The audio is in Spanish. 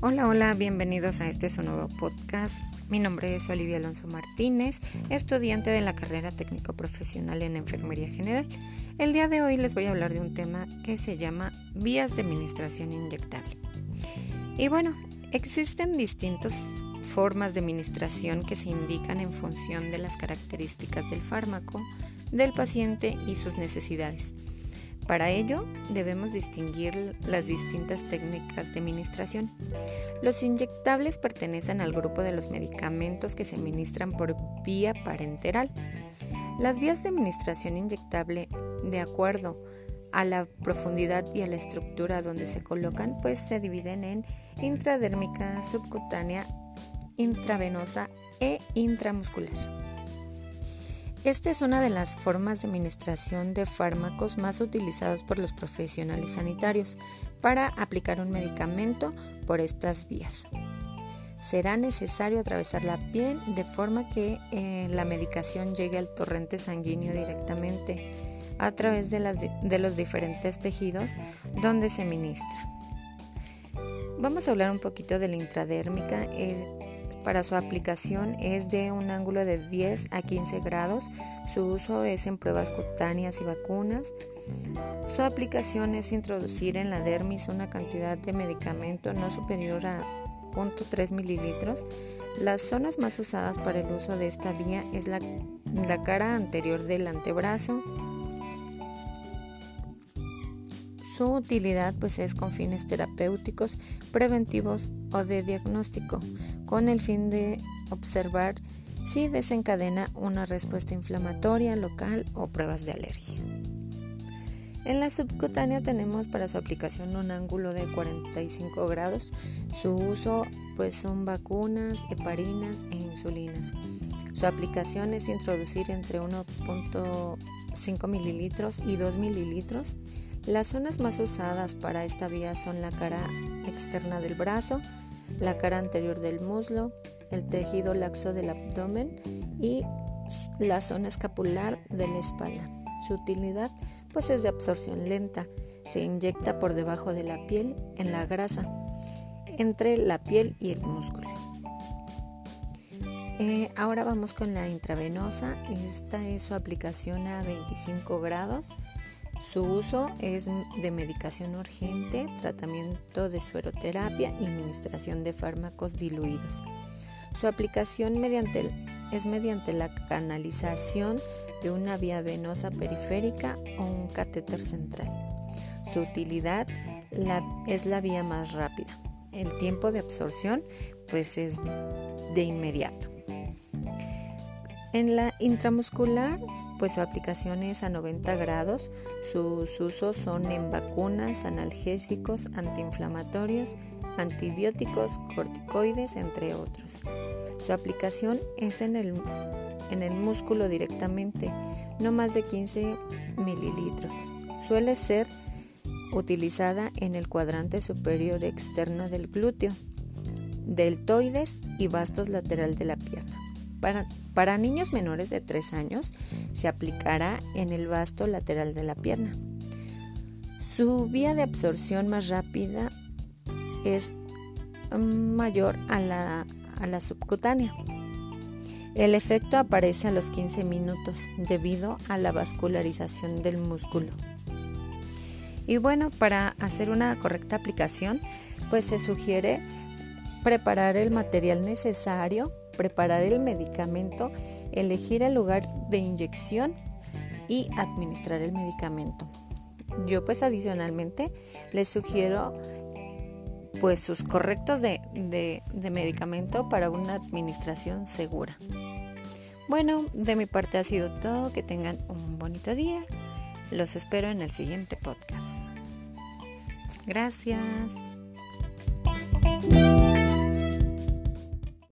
Hola, hola, bienvenidos a este su nuevo podcast. Mi nombre es Olivia Alonso Martínez, estudiante de la carrera técnico profesional en Enfermería General. El día de hoy les voy a hablar de un tema que se llama vías de administración inyectable. Y bueno, existen distintas formas de administración que se indican en función de las características del fármaco, del paciente y sus necesidades. Para ello, debemos distinguir las distintas técnicas de administración. Los inyectables pertenecen al grupo de los medicamentos que se administran por vía parenteral. Las vías de administración inyectable, de acuerdo a la profundidad y a la estructura donde se colocan, pues se dividen en intradérmica, subcutánea, intravenosa e intramuscular. Esta es una de las formas de administración de fármacos más utilizados por los profesionales sanitarios para aplicar un medicamento por estas vías. Será necesario atravesar la piel de forma que eh, la medicación llegue al torrente sanguíneo directamente a través de, los diferentes tejidos donde se ministra. Vamos a hablar un poquito de la intradérmica. Eh, para su aplicación es de un ángulo de 10 a 15 grados. Su uso es en pruebas cutáneas y vacunas. Su aplicación es introducir en la dermis una cantidad de medicamento no superior a 0.3 mililitros. Las zonas más usadas para el uso de esta vía es la, la cara anterior del antebrazo, Su utilidad pues es con fines terapéuticos, preventivos o de diagnóstico, con el fin de observar si desencadena una respuesta inflamatoria local o pruebas de alergia. En la subcutánea tenemos para su aplicación un ángulo de 45 grados. Su uso pues son vacunas, heparinas e insulinas. Su aplicación es introducir entre 1.5 mililitros y 2 mililitros las zonas más usadas para esta vía son la cara externa del brazo, la cara anterior del muslo, el tejido laxo del abdomen y la zona escapular de la espalda. Su utilidad pues es de absorción lenta. Se inyecta por debajo de la piel en la grasa, entre la piel y el músculo. Eh, ahora vamos con la intravenosa. Esta es su aplicación a 25 grados su uso es de medicación urgente, tratamiento de sueroterapia y administración de fármacos diluidos. Su aplicación es mediante la canalización de una vía venosa periférica o un catéter central. Su utilidad es la vía más rápida. El tiempo de absorción pues es de inmediato. En la intramuscular pues su aplicación es a 90 grados. Sus usos son en vacunas, analgésicos, antiinflamatorios, antibióticos, corticoides, entre otros. Su aplicación es en el, en el músculo directamente, no más de 15 mililitros. Suele ser utilizada en el cuadrante superior externo del glúteo, deltoides y bastos lateral de la pierna. Para, niños menores de 3 años se aplicará en el vasto lateral de la pierna. Su vía de absorción más rápida es mm, mayor a la, a la subcutánea. El efecto aparece a los 15 minutos debido a la vascularización del músculo. Y bueno, para hacer una correcta aplicación, pues se sugiere preparar el material necesario preparar el medicamento, elegir el lugar de inyección y administrar el medicamento. Yo pues adicionalmente les sugiero pues sus correctos de, de medicamento para una administración segura. Bueno, de mi parte ha sido todo. Que tengan un bonito día. Los espero en el siguiente podcast. Gracias.